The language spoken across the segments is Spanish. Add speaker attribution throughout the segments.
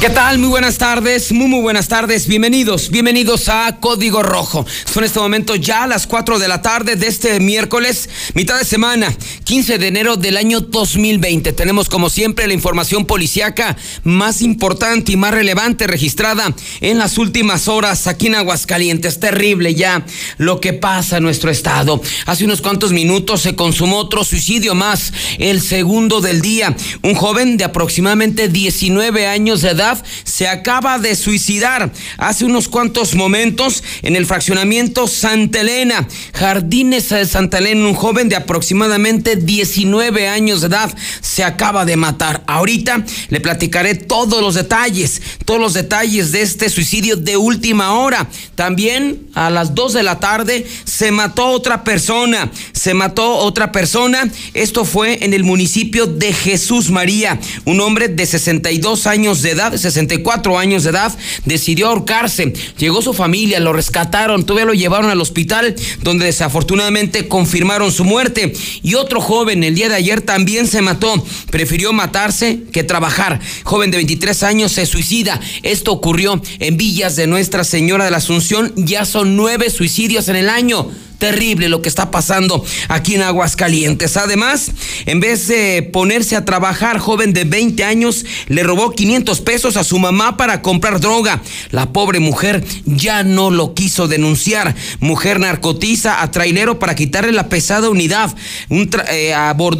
Speaker 1: ¿Qué tal? Muy buenas tardes, muy muy buenas tardes, bienvenidos, bienvenidos a Código Rojo. Son este momento ya las 4 de la tarde de este miércoles, mitad de semana, 15 de enero del año 2020. Tenemos como siempre la información policiaca más importante y más relevante registrada en las últimas horas aquí en Aguascalientes. Terrible ya lo que pasa en nuestro estado. Hace unos cuantos minutos se consumó otro suicidio más, el segundo del día. Un joven de aproximadamente 19 años de edad se acaba de suicidar hace unos cuantos momentos en el fraccionamiento Santa Elena, Jardines de Santa Elena, un joven de aproximadamente 19 años de edad se acaba de matar. Ahorita le platicaré todos los detalles, todos los detalles de este suicidio de última hora. También a las 2 de la tarde se mató otra persona, se mató otra persona. Esto fue en el municipio de Jesús María, un hombre de 62 años de edad 64 años de edad, decidió ahorcarse. Llegó su familia, lo rescataron, todavía lo llevaron al hospital, donde desafortunadamente confirmaron su muerte. Y otro joven el día de ayer también se mató. Prefirió matarse que trabajar. Joven de 23 años se suicida. Esto ocurrió en Villas de Nuestra Señora de la Asunción. Ya son nueve suicidios en el año terrible lo que está pasando aquí en Aguascalientes. Además, en vez de ponerse a trabajar, joven de 20 años le robó 500 pesos a su mamá para comprar droga. La pobre mujer ya no lo quiso denunciar. Mujer narcotiza a trailero para quitarle la pesada unidad. Un eh,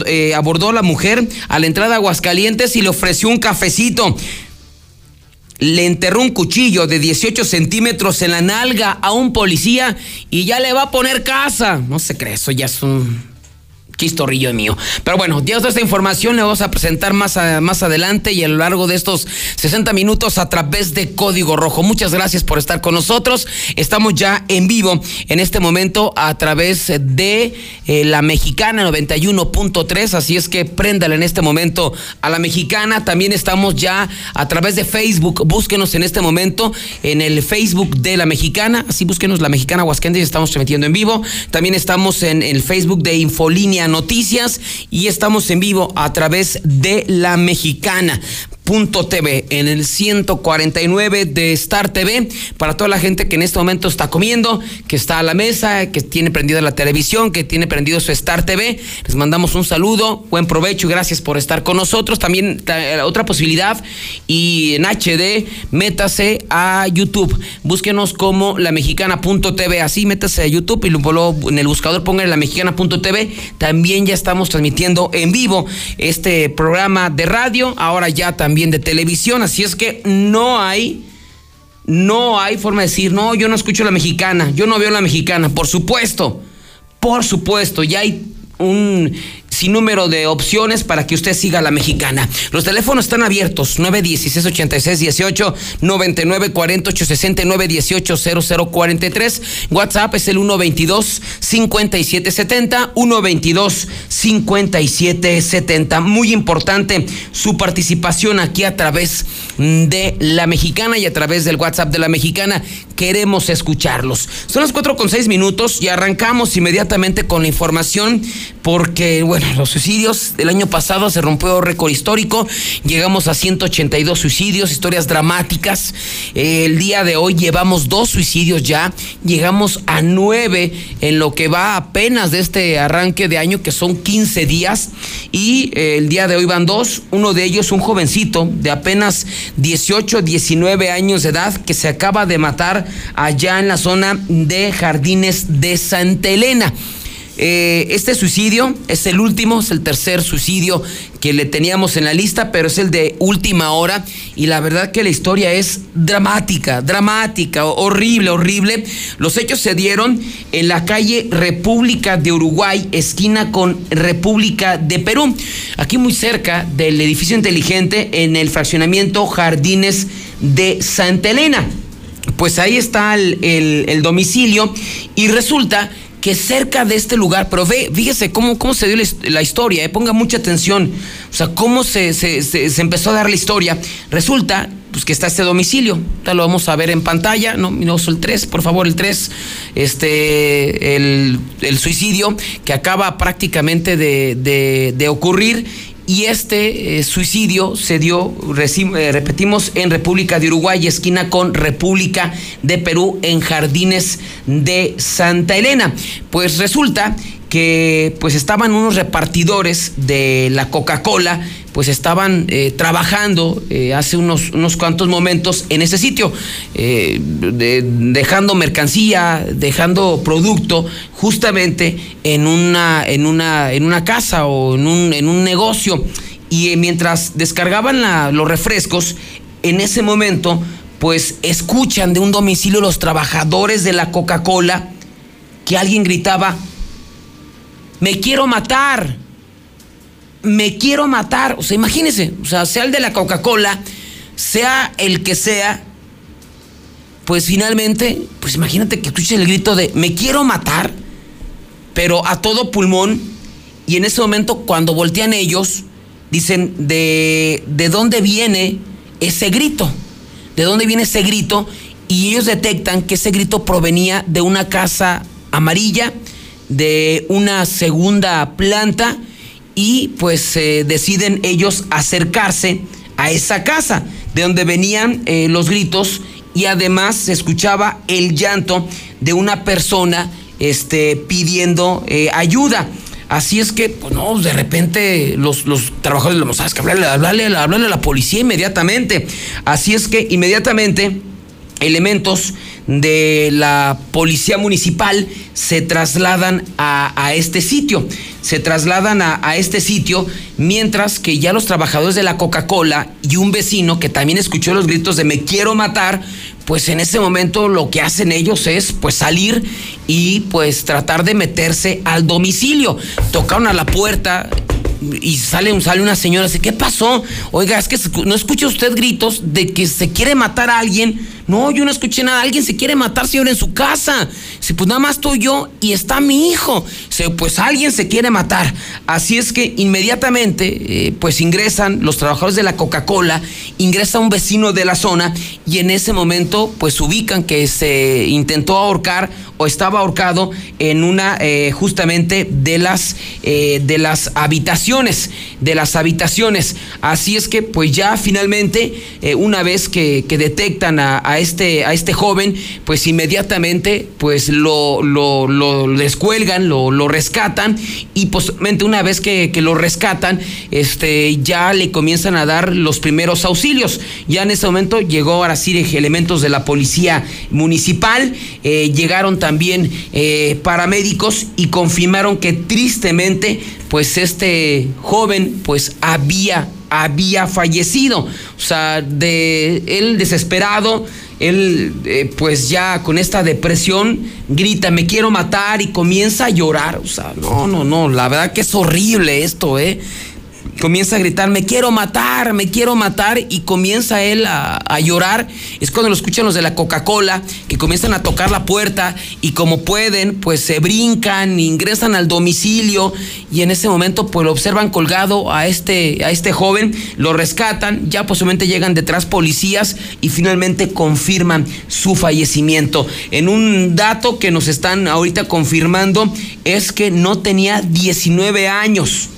Speaker 1: eh, abordó a la mujer a la entrada de Aguascalientes y le ofreció un cafecito le enterró un cuchillo de 18 centímetros en la nalga a un policía y ya le va a poner casa. No se cree, eso ya es un chistorrillo mío. Pero bueno, ya toda esta información le vamos a presentar más, más adelante y a lo largo de estos 60 minutos a través de Código Rojo. Muchas gracias por estar con nosotros. Estamos ya en vivo en este momento a través de eh, la Mexicana 91.3, así es que préndale en este momento a la Mexicana. También estamos ya a través de Facebook. Búsquenos en este momento en el Facebook de la Mexicana, así búsquenos la Mexicana Huasquendes, estamos transmitiendo en vivo. También estamos en el Facebook de Infolínea Noticias y estamos en vivo a través de La Mexicana. TV en el 149 de Star TV para toda la gente que en este momento está comiendo, que está a la mesa, que tiene prendida la televisión, que tiene prendido su Star TV. Les mandamos un saludo, buen provecho y gracias por estar con nosotros. También otra posibilidad y en HD métase a YouTube. Búsquenos como la mexicana.tv, así métase a YouTube y luego en el buscador pongan la mexicana.tv. También ya estamos transmitiendo en vivo este programa de radio, ahora ya también de televisión, así es que no hay no hay forma de decir, no, yo no escucho la mexicana, yo no veo la mexicana, por supuesto, por supuesto, ya hay un sin número de opciones para que usted siga la mexicana. Los teléfonos están abiertos, 916 86 18 99 48 69 18 00 43. WhatsApp es el 122 57 70 122 57 70. Muy importante su participación aquí a través de la mexicana y a través del WhatsApp de la mexicana. Queremos escucharlos. Son las 4 con 6 minutos y arrancamos inmediatamente con la información porque, bueno, los suicidios del año pasado se rompió récord histórico. Llegamos a 182 suicidios, historias dramáticas. el día de hoy llevamos dos suicidios ya. Llegamos a nueve en lo que va apenas de este arranque de año, que son 15 días. Y eh, el día de hoy van dos. Uno de ellos, un jovencito de apenas 18, 19 años de edad, que se acaba de matar allá en la zona de Jardines de Santa Elena. Eh, este suicidio es el último, es el tercer suicidio que le teníamos en la lista, pero es el de última hora y la verdad que la historia es dramática, dramática, horrible, horrible. Los hechos se dieron en la calle República de Uruguay, esquina con República de Perú, aquí muy cerca del edificio inteligente en el fraccionamiento Jardines de Santa Elena. Pues ahí está el domicilio y resulta que cerca de este lugar, pero ve, fíjese cómo, cómo se dio la, historia, eh, ponga mucha atención, o sea, cómo se, se, empezó a dar la historia. Resulta pues, que está este domicilio, ahorita lo vamos a ver en pantalla, no, no el 3, por favor, el 3, este, el, el suicidio que acaba prácticamente de, de, de ocurrir y este eh, suicidio se dio, eh, repetimos, en República de Uruguay, esquina con República de Perú, en Jardines de Santa Elena. Pues resulta que pues estaban unos repartidores de la Coca-Cola, pues estaban eh, trabajando eh, hace unos, unos cuantos momentos en ese sitio, eh, dejando mercancía, dejando producto justamente en una, en una, en una casa o en un, en un negocio. Y mientras descargaban los refrescos, en ese momento, pues escuchan de un domicilio los trabajadores de la Coca-Cola que alguien gritaba, me quiero matar, me quiero matar. O sea, imagínense, o sea, sea el de la Coca-Cola, sea el que sea, pues finalmente, pues imagínate que escuches el grito de me quiero matar, pero a todo pulmón, y en ese momento cuando voltean ellos, dicen de, de dónde viene ese grito, de dónde viene ese grito, y ellos detectan que ese grito provenía de una casa amarilla, de una segunda planta y pues deciden ellos acercarse a esa casa de donde venían eh, los gritos y además se escuchaba el llanto de una persona este, pidiendo eh, ayuda. Así es que, pues no, de repente los, los trabajadores, no sabes que hablarle, hablarle, hablarle a la policía inmediatamente. Así es que inmediatamente elementos de la policía municipal se trasladan a, este sitio. Se trasladan a, a, este sitio mientras que ya los trabajadores de la Coca-Cola y un vecino que también escuchó los gritos de me quiero matar, pues en ese momento lo que hacen ellos es pues salir y pues tratar de meterse al domicilio. Tocaron a la puerta, y sale, sale una señora dice, ¿qué pasó? Oiga, es que no escucha usted gritos de que se quiere matar a alguien. No, yo no escuché nada. Alguien se quiere matar, señor, en su casa. Dice, pues nada más estoy yo y está mi hijo. Dice, pues alguien se quiere matar. Así es que inmediatamente, eh, pues ingresan los trabajadores de la Coca-Cola, ingresa un vecino de la zona y en ese momento, pues ubican que se intentó ahorcar o estaba ahorcado en una eh, justamente de las eh, de las habitaciones de las habitaciones así es que pues ya finalmente eh, una vez que, detectan a, este a este joven pues inmediatamente pues lo lo, lo descuelgan lo, lo rescatan y posiblemente una vez que, que, lo rescatan este ya le comienzan a dar los primeros auxilios. Ya en ese momento llegó ahora sí elementos de la policía municipal llegaron también también eh, paramédicos y confirmaron que tristemente pues este joven pues había había fallecido. O sea de él desesperado él eh, pues ya con esta depresión grita me quiero matar y comienza a llorar. O sea no no no la verdad que es horrible esto eh comienza a gritar, me quiero matar, me quiero matar, y comienza él a, llorar. Es cuando lo escuchan los de la Coca-Cola, que comienzan a tocar la puerta y como pueden, pues se brincan, ingresan al domicilio y en ese momento pues lo observan colgado a este, a este joven, lo rescatan, ya posiblemente llegan detrás policías y finalmente confirman su fallecimiento. En un dato que nos están ahorita confirmando es que no tenía 19 años.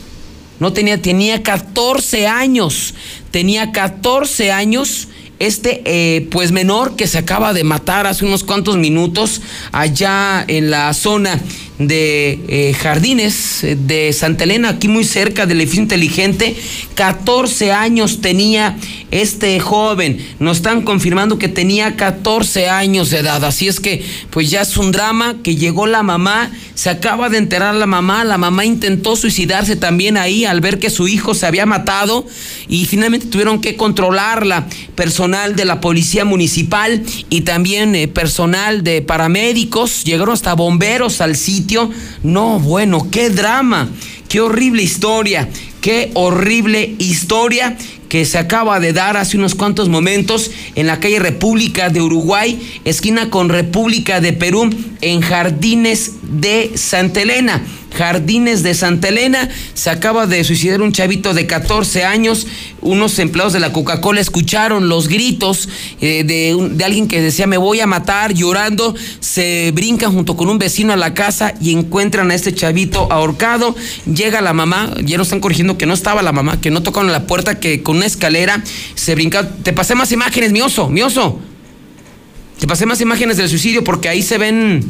Speaker 1: No tenía, tenía 14 años. Tenía 14 años este eh, pues menor que se acaba de matar hace unos cuantos minutos allá en la zona de eh, Jardines eh, de Santa Elena, aquí muy cerca del edificio inteligente. 14 años tenía este joven. Nos están confirmando que tenía 14 años de edad. Así es que, pues ya es un drama que llegó la mamá. Se acaba de enterar la mamá. La mamá intentó suicidarse también ahí al ver que su hijo se había matado y finalmente tuvieron que controlarla. Personal de la policía municipal y también eh, personal de paramédicos. Llegaron hasta bomberos al sitio. No, bueno, qué drama. Qué horrible historia, qué horrible historia que se acaba de dar hace unos cuantos momentos en la calle República de Uruguay, esquina con República de Perú, en Jardines de Santa Elena. Jardines de Santa Elena. Se acaba de suicidar un chavito de 14 años. Unos empleados de la Coca-Cola escucharon los gritos eh, de, alguien que decía me voy a matar llorando. Se brincan junto con un vecino a la casa y encuentran a este chavito ahorcado. Llega la mamá, ya nos están corrigiendo que no estaba la mamá, que no tocaron la puerta, que con una escalera se brinca. Te pasé más imágenes, mi oso, mi oso. Te pasé más imágenes del suicidio porque ahí se ven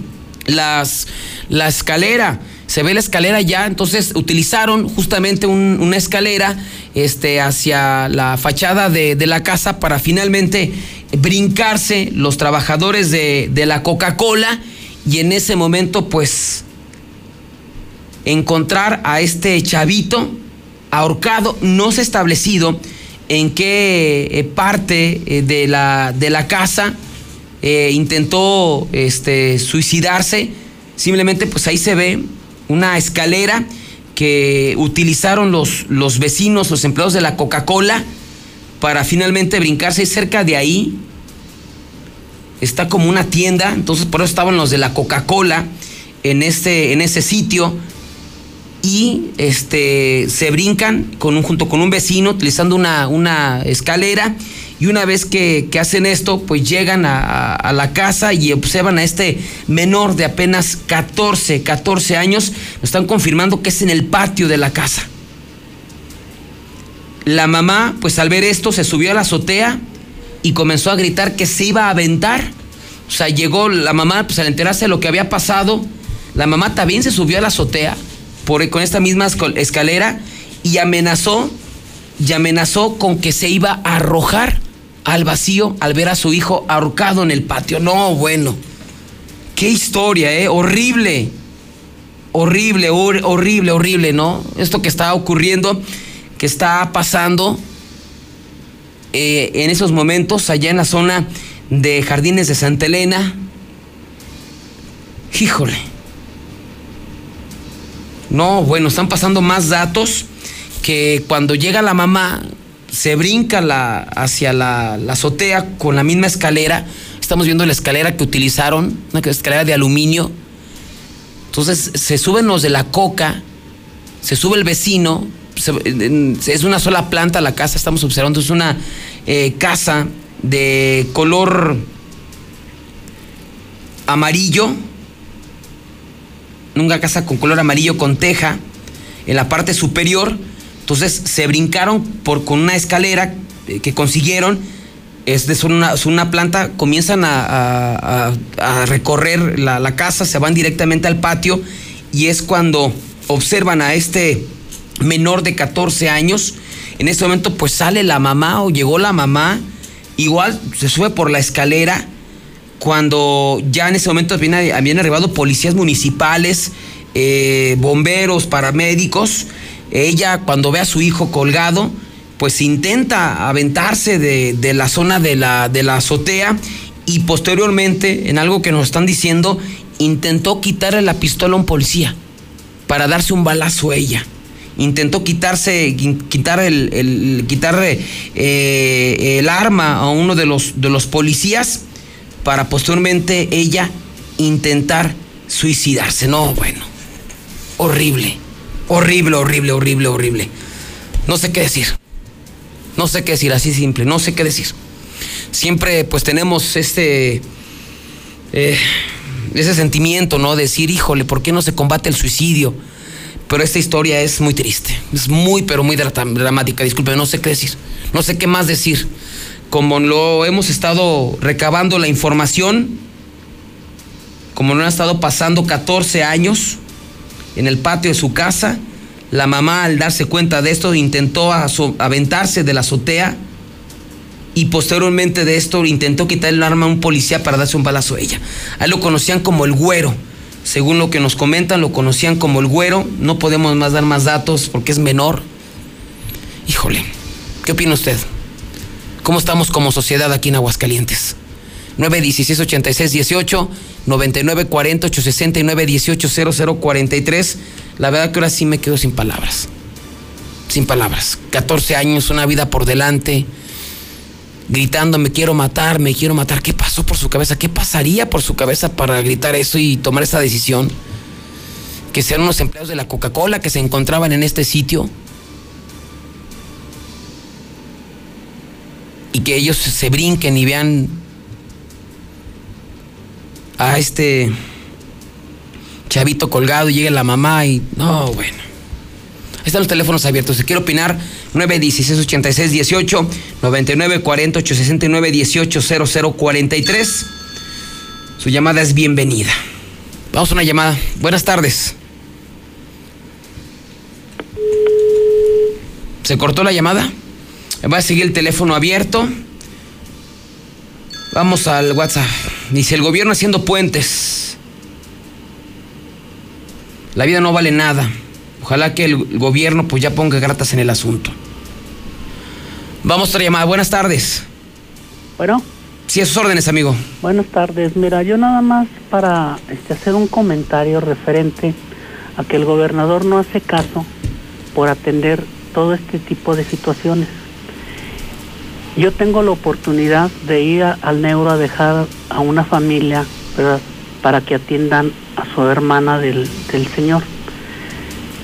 Speaker 1: las, la escalera se ve la escalera ya, entonces utilizaron justamente una escalera este, hacia la fachada de, la casa para finalmente brincarse los trabajadores de, la Coca-Cola y en ese momento pues encontrar a este chavito ahorcado, no se ha establecido en qué eh, parte eh, de la, de la casa eh, intentó este, suicidarse, simplemente pues ahí se ve una escalera que utilizaron los, los vecinos, los empleados de la Coca-Cola, para finalmente brincarse. Cerca de ahí está como una tienda, entonces por eso estaban los de la Coca-Cola en, este, en ese sitio y este, se brincan con un, junto con un vecino utilizando una, una escalera y una vez que, hacen esto, pues llegan a, la casa y observan a este menor de apenas 14, 14 años. Están confirmando que es en el patio de la casa. La mamá, pues al ver esto, se subió a la azotea y comenzó a gritar que se iba a aventar. O sea, llegó la mamá, pues al enterarse de lo que había pasado, la mamá también se subió a la azotea con esta misma escalera y amenazó, y amenazó con que se iba a arrojar al vacío al ver a su hijo ahorcado en el patio. No, bueno. Qué historia, ¿eh? Horrible. Horrible, horrible, horrible, ¿no? Esto que está ocurriendo, que está pasando eh, en esos momentos allá en la zona de Jardines de Santa Elena. Híjole. No, bueno, están pasando más datos que cuando llega la mamá se brinca la, hacia la, azotea con la misma escalera. Estamos viendo la escalera que utilizaron, una escalera de aluminio. Entonces se suben los de la coca, se sube el vecino, es una sola planta la casa, estamos observando, es una eh, casa de color amarillo, una casa con color amarillo con teja en la parte superior entonces se brincaron por, con una escalera eh, que consiguieron. Es de una, una planta, comienzan a, recorrer la, casa, se van directamente al patio y es cuando observan a este menor de 14 años. En este momento pues sale la mamá o llegó la mamá, igual se sube por la escalera cuando ya en ese momento habían, arribado policías municipales, eh, bomberos, paramédicos ella cuando ve a su hijo colgado, pues intenta aventarse de, la zona de la, de la azotea y posteriormente, en algo que nos están diciendo, intentó quitarle la pistola a un policía para darse un balazo a ella. Intentó quitarse, quitar el, quitarle eh, el arma a uno de los, de los policías para posteriormente ella intentar suicidarse. No, bueno, horrible. Horrible, horrible, horrible, horrible. No sé qué decir. No sé qué decir, así simple. No sé qué decir. Siempre pues tenemos este... Eh, ese sentimiento, ¿no? Decir, híjole, ¿por qué no se combate el suicidio? Pero esta historia es muy triste. Es muy, pero muy dramática. Disculpe, no sé qué decir. No sé qué más decir. Como lo hemos estado recabando la información, como no han estado pasando 14 años, en el patio de su casa. La mamá al darse cuenta de esto intentó aventarse de la azotea y posteriormente de esto intentó quitar el arma a un policía para darse un balazo a ella. A lo conocían como el güero. Según lo que nos comentan, lo conocían como el güero. No podemos más dar más datos porque es menor. Híjole, ¿qué opina usted? ¿Cómo estamos como sociedad aquí en Aguascalientes? 916 86 18 99 40 869 18 0043. La verdad que ahora sí me quedo sin palabras. Sin palabras. 14 años, una vida por delante gritando me quiero matar, me quiero matar. ¿Qué pasó por su cabeza? ¿Qué pasaría por su cabeza para gritar eso y tomar esa decisión? Que sean unos empleados de la Coca-Cola que se encontraban en este sitio. Y que ellos se brinquen y vean a este chavito colgado y llegue la mamá y no, bueno. Están los teléfonos abiertos. Si quiere opinar, 916 86 18 99 40 869 18 0043. Su llamada es bienvenida. Vamos a una llamada. Buenas tardes. ¿Se cortó la llamada? Va a seguir el teléfono abierto. Vamos al WhatsApp. Dice el gobierno haciendo puentes. La vida no vale nada. Ojalá que el gobierno pues ya ponga gratas en el asunto. Vamos a otra llamada. Buenas tardes.
Speaker 2: Bueno.
Speaker 1: Sí, a sus órdenes, amigo.
Speaker 2: Buenas tardes. Mira, yo nada más para este, hacer un comentario referente a que el gobernador no hace caso por atender todo este tipo de situaciones. Yo tengo la oportunidad de ir al neuro a dejar a una familia para que atiendan a su hermana del, del señor.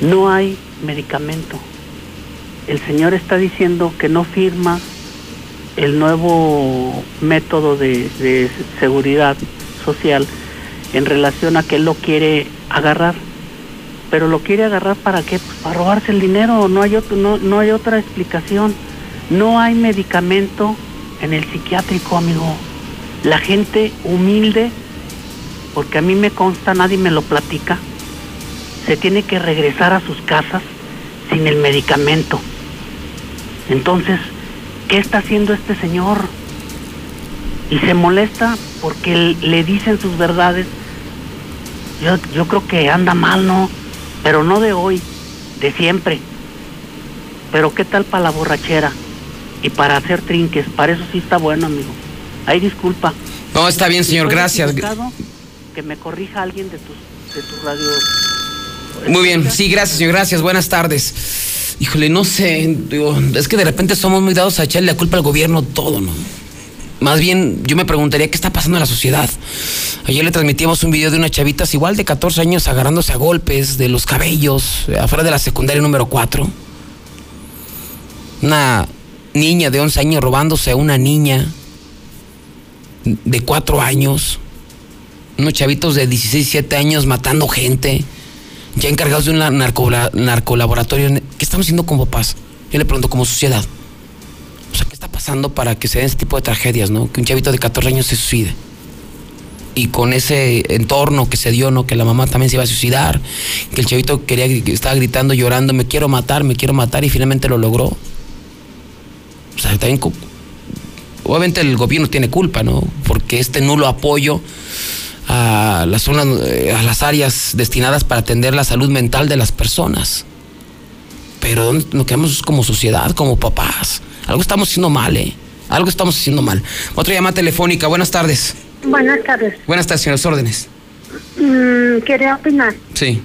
Speaker 2: No hay medicamento. El señor está diciendo que no firma el nuevo método de, seguridad social en relación a que él lo quiere agarrar. Pero lo quiere agarrar para qué? Pues para robarse el dinero, no hay, otro, no, no hay otra explicación. No hay medicamento en el psiquiátrico, amigo. La gente humilde, porque a mí me consta, nadie me lo platica, se tiene que regresar a sus casas sin el medicamento. Entonces, ¿qué está haciendo este señor? Y se molesta porque le dicen sus verdades. Yo, yo creo que anda mal, ¿no? Pero no de hoy, de siempre. Pero ¿qué tal para la borrachera? Y para hacer trinques, para eso sí está bueno, amigo. Ay, disculpa.
Speaker 1: No, está bien, señor, gracias.
Speaker 2: Que me corrija alguien de tus, de tus radios
Speaker 1: muy bien, sí, gracias, señor, gracias. Buenas tardes. Híjole, no sé, es que de repente somos muy dados a echarle la culpa al gobierno todo, ¿no? Más bien, yo me preguntaría qué está pasando en la sociedad. Ayer le transmitíamos un video de unas chavitas igual de 14 años agarrándose a golpes de los cabellos afuera de la secundaria número 4. Una niña de 11 años robándose a una niña de 4 años. Unos chavitos de 16, 17 años matando gente ya encargados de un narcolaboratorio. ¿Qué estamos haciendo como papás? Yo le pregunto, como sociedad. O sea, ¿qué está pasando para que se den este tipo de tragedias, no? Que un chavito de 14 años se suicide. Y con ese entorno que se dio, ¿no? Que la mamá también se iba a suicidar. Que el chavito quería, estaba gritando, llorando, me quiero matar, me quiero matar, y finalmente lo logró. O sea, también. Obviamente el gobierno tiene culpa, ¿no? Porque este nulo apoyo a las zonas, eh, a las áreas destinadas para atender la salud mental de las personas. Pero nos quedamos como sociedad, como papás. Algo estamos haciendo mal, ¿eh? Algo estamos haciendo mal. Otra llamada telefónica. Buenas tardes.
Speaker 3: Buenas tardes.
Speaker 1: Buenas tardes, señores. Órdenes.
Speaker 3: Mm, quería opinar.
Speaker 1: Sí.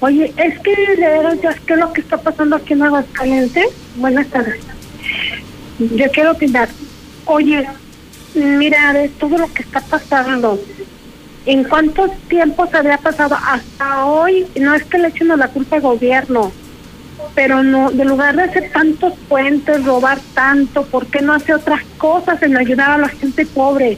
Speaker 3: Oye, es que de verdad, ¿qué es lo que está pasando aquí en Aguascalientes? Buenas tardes. Yo quiero opinar. Oye, Mira, de todo lo que está pasando, ¿en cuántos tiempos había pasado hasta hoy? No es que le echen la culpa al gobierno, pero no, de lugar de hacer tantos puentes, robar tanto, ¿por qué no hace otras cosas en ayudar a la gente pobre?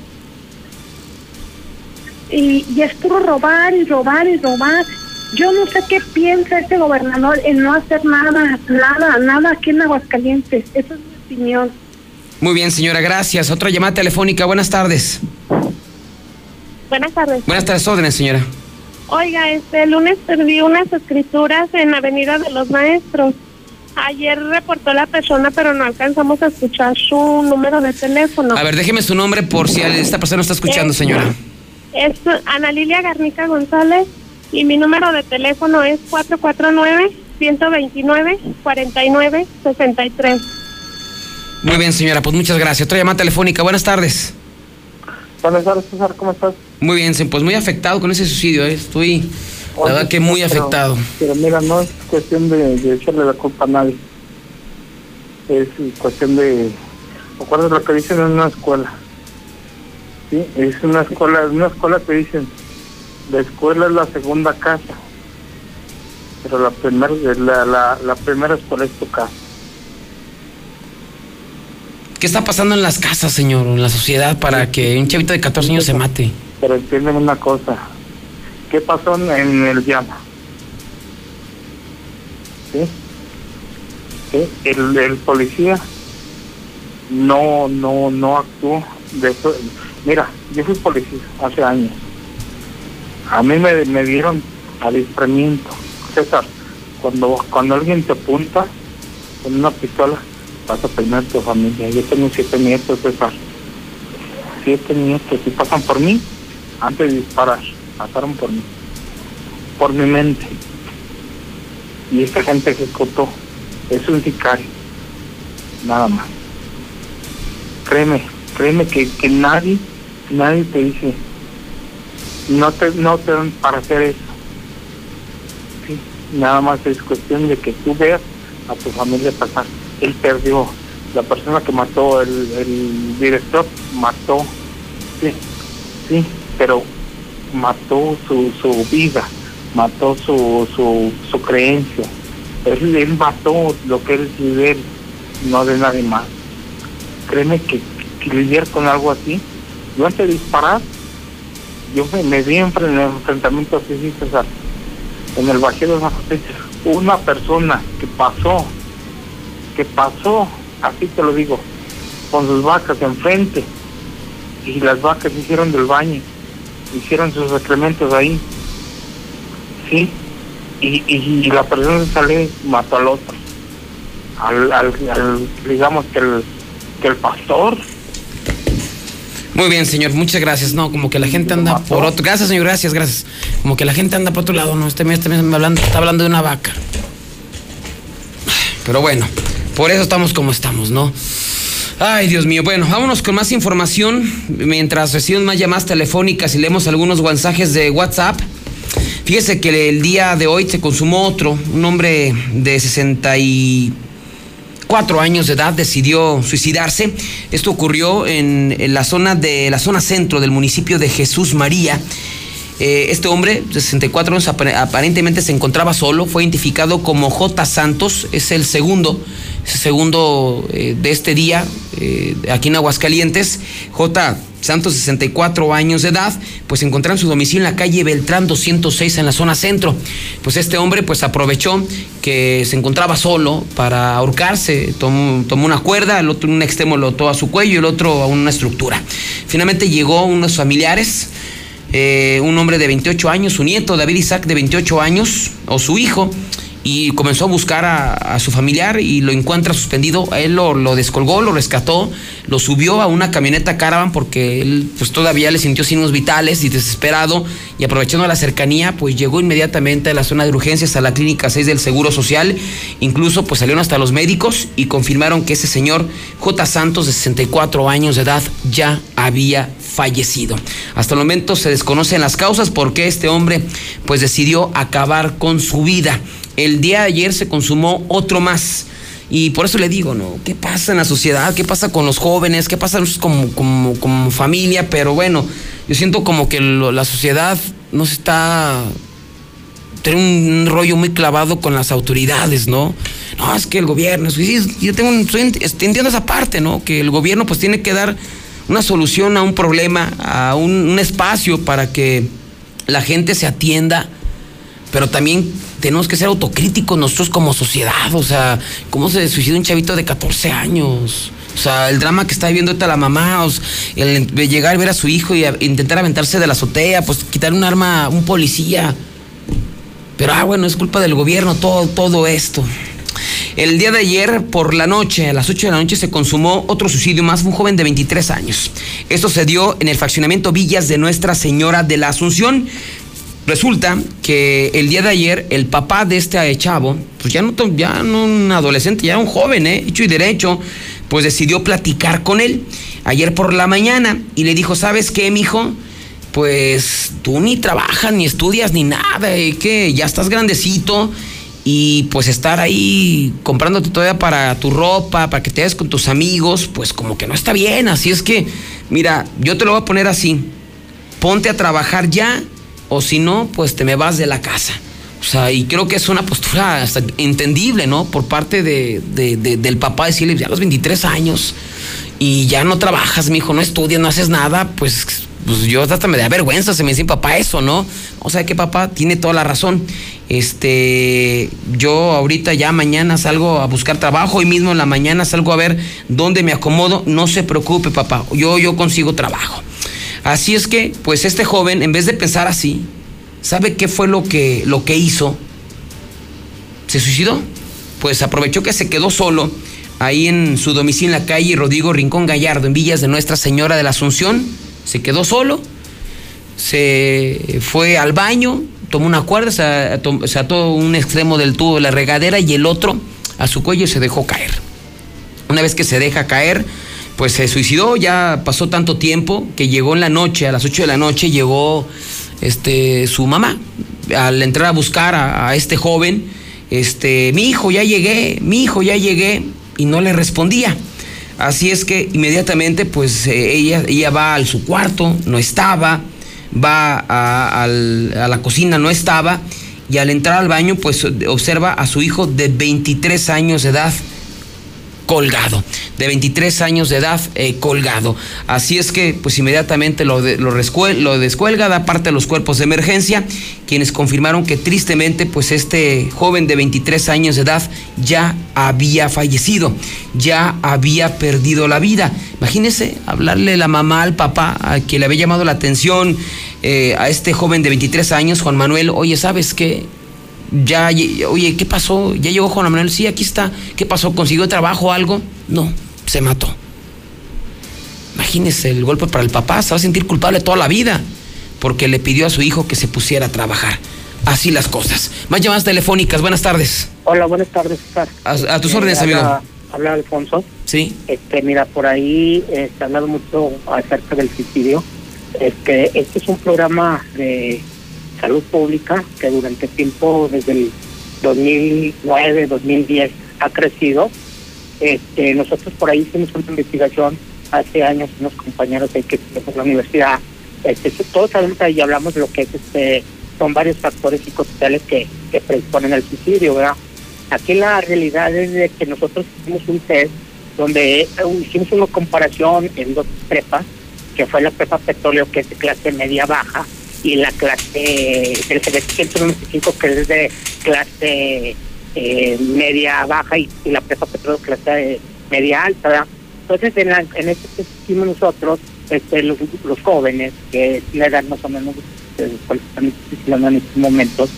Speaker 3: Y, y es puro robar y robar y robar. Yo no sé qué piensa este gobernador en no hacer nada, nada, nada aquí en Aguascalientes. Esa es opinión.
Speaker 1: Muy bien, señora, gracias. Otra llamada telefónica. Buenas tardes.
Speaker 3: Buenas tardes.
Speaker 1: Buenas tardes, órdenes, señora.
Speaker 3: Oiga, este lunes perdí unas escrituras en Avenida de los Maestros. Ayer reportó la persona, pero no alcanzamos a escuchar su número de teléfono.
Speaker 1: A ver, déjeme su nombre por si esta persona está escuchando, señora.
Speaker 3: Es Ana Lilia Garnica González y mi número de teléfono es 449-129-4963.
Speaker 1: Muy bien, señora, pues muchas gracias. Otra llamada telefónica. Buenas tardes.
Speaker 4: Buenas tardes, César, ¿cómo estás?
Speaker 1: Muy bien, pues muy afectado con ese suicidio, ¿eh? Estoy, la verdad que muy
Speaker 4: pero-
Speaker 1: afectado.
Speaker 4: Pero mira, no es cuestión de, de echarle la culpa a nadie. Es cuestión de... ¿Recuerdas lo que dicen en una escuela? Sí, es una escuela, en una escuela te dicen, la escuela es la segunda casa, pero la primera, la, la, la primera escuela es tu casa.
Speaker 1: ¿Qué está pasando en las casas, señor, en la sociedad para que un chavito de 14 años se mate?
Speaker 4: Pero entienden una cosa, ¿qué pasó en, en el llama? ¿Sí? ¿Sí? El, el policía no, no, no actuó de eso. Mira, yo fui policía hace años. A mí me, me dieron adiestramiento. César, cuando, cuando alguien te apunta con una pistola, vas a tu familia. Yo tengo siete nietos, César. Siete nietos. Y pasan por mí antes de disparar. Pasaron por mí. Por mi mente. Y esta gente ejecutó. Es un sicario. Nada más. Créeme, créeme que, que nadie, nadie te dice, no te, no te dan para hacer eso. Nada más es cuestión de que tú veas a tu familia pasar. Él perdió, la persona que mató, el, el director mató, sí, sí, pero mató su, su vida, mató su, su, su creencia. Él, él mató lo que él es de él, no de nadie más. Créeme que, que lidiar con algo así, yo antes de disparar, yo me, me vi en en el enfrentamiento así, sí, César, en el Bajío de San una persona que pasó, que pasó, así te lo digo, con sus vacas enfrente, y las vacas hicieron del baño, hicieron sus excrementos ahí, sí, y, y, y la persona que sale mató al otro, al, al, al, digamos que el, que el pastor,
Speaker 1: Muy bien, señor, muchas gracias. No, como que la gente anda por otro. Gracias, señor, gracias, gracias. Como que la gente anda por otro lado, ¿no? Este mes también hablando, está hablando de una vaca. Pero bueno, por eso estamos como estamos, ¿no? Ay, Dios mío. Bueno, vámonos con más información. Mientras recibimos más llamadas telefónicas y leemos algunos mensajes de WhatsApp. Fíjese que el día de hoy se consumó otro, un hombre de 64 años de edad decidió suicidarse. Esto ocurrió en, la zona de la zona centro del municipio de Jesús María. Eh, este hombre, de 64 años, apar- aparentemente se encontraba solo, fue identificado como J. Santos, es el segundo, segundo eh, de este día eh, aquí en Aguascalientes. J. Santos, 64 años de edad, pues se encontraba en su domicilio en la calle Beltrán 206 en la zona centro. Pues este hombre pues aprovechó que se encontraba solo para ahorcarse, tomó, tomó una cuerda, el otro un extremo lo ató a su cuello y el otro a una estructura. Finalmente llegó unos familiares, eh, un hombre de 28 años, su nieto David Isaac de 28 años, o su hijo, y comenzó a buscar a, su familiar y lo encuentra suspendido. Él lo, lo descolgó, lo rescató, lo subió a una camioneta caravan porque él pues todavía le sintió signos vitales y desesperado y aprovechando la cercanía pues llegó inmediatamente a la zona de urgencias a la clínica 6 del Seguro Social. Incluso pues salieron hasta los médicos y confirmaron que ese señor J. Santos de 64 años de edad ya había fallecido. Hasta el momento se desconocen las causas por qué este hombre pues decidió acabar con su vida. El día de ayer se consumó otro más. Y por eso le digo, ¿no? ¿Qué pasa en la sociedad? ¿Qué pasa con los jóvenes? ¿Qué pasa como, como, como familia? Pero bueno, yo siento como que la sociedad no se está tiene un rollo muy clavado con las autoridades, ¿no? No, es que el gobierno, yo tengo un, soy- entiendo esa parte, ¿no? Que el gobierno pues tiene que dar una solución a un problema, a un espacio para que la gente se atienda, pero también tenemos que ser autocríticos nosotros como sociedad, o sea, ¿cómo se suicida un chavito de 14 años? O sea, el drama que está viviendo ahorita la mamá, o el de llegar y ver a su hijo y intentar aventarse de la azotea, pues quitar un arma a un policía. Pero, ah, bueno, es culpa del gobierno todo, todo esto. El día de ayer, por la noche, a las 8 de la noche, se consumó otro suicidio más, un joven de 23 años. Esto se dio en el fraccionamiento Villas de Nuestra Señora de la Asunción. Resulta que el día de ayer el papá de este chavo, pues ya no, ya no un adolescente, ya un joven, ¿eh? hecho y derecho, pues decidió platicar con él ayer por la mañana y le dijo, ¿sabes qué, mijo? Pues tú ni trabajas, ni estudias, ni nada, ¿eh? que ya estás grandecito y pues estar ahí comprándote todavía para tu ropa, para que te des con tus amigos, pues como que no está bien. Así es que, mira, yo te lo voy a poner así. Ponte a trabajar ya, o si no, pues te me vas de la casa. O sea, y creo que es una postura hasta entendible, ¿no? Por parte de, del papá decirle, ya a los 23 años y ya no trabajas, mi hijo, no estudias, no haces nada, pues pues yo hasta me da vergüenza, se me dice papá eso, ¿no? O sea que papá tiene toda la razón. Este, yo ahorita ya mañana salgo a buscar trabajo, hoy mismo en la mañana salgo a ver dónde me acomodo. No se preocupe, papá, yo, yo consigo trabajo. Así es que, pues este joven, en vez de pensar así, ¿sabe qué fue lo que, lo que hizo? Se suicidó. Pues aprovechó que se quedó solo ahí en su domicilio en la calle Rodrigo Rincón Gallardo, en Villas de Nuestra Señora de la Asunción se quedó solo, se fue al baño, tomó una cuerda, se ató un extremo del tubo de la regadera y el otro a su cuello y se dejó caer. Una vez que se deja caer, pues se suicidó, ya pasó tanto tiempo que llegó en la noche, a las 8 de la noche llegó este, su mamá al entrar a buscar a, este joven, este, mi hijo ya llegué, mi hijo ya llegué, y no le respondía. Así es que inmediatamente pues eh, ella, ella va a su cuarto, no estaba, va a, a la cocina, no estaba, y al entrar al baño pues observa a su hijo de 23 años de edad colgado, de 23 años de edad eh, colgado. Así es que pues inmediatamente lo, lo, lo, descuelga, da parte a los cuerpos de emergencia, quienes confirmaron que tristemente pues este joven de 23 años de edad ya había fallecido, ya había perdido la vida. Imagínese hablarle la mamá al papá a quien le había llamado la atención eh, a este joven de 23 años, Juan Manuel, oye, ¿sabes qué? Ya, oye, ¿qué pasó? ¿Ya llegó Juan Manuel? Sí, aquí está. ¿Qué pasó? ¿Consiguió trabajo o algo? No, se mató. Imagínese el golpe para el papá, se va a sentir culpable toda la vida porque le pidió a su hijo que se pusiera a trabajar. Así las cosas. Más llamadas telefónicas, buenas tardes.
Speaker 5: Hola, buenas tardes, César.
Speaker 1: A, tus órdenes, amigo.
Speaker 5: Habla Alfonso.
Speaker 1: Sí.
Speaker 5: Este, mira, por ahí eh, se ha hablado mucho acerca del suicidio. Este, este es un programa de salud pública, que durante tiempo, desde el 2009, 2010, ha crecido. Este, nosotros por ahí hicimos una investigación hace años, unos compañeros de que la universidad, este, todos sabemos ahí hablamos de lo que es este, son varios factores psicosociales que, que predisponen al suicidio, ¿verdad? Aquí la realidad es de que nosotros hicimos un test donde eh, hicimos una comparación en dos prepas, que fue la prepa petróleo, que es de clase media baja, y la clase del 795 que es de clase eh, media baja y, la prepa petróleo clase media alta. Entonces en, la, en este que hicimos nosotros, este, los, los jóvenes, que la edad más o menos están en estos momentos,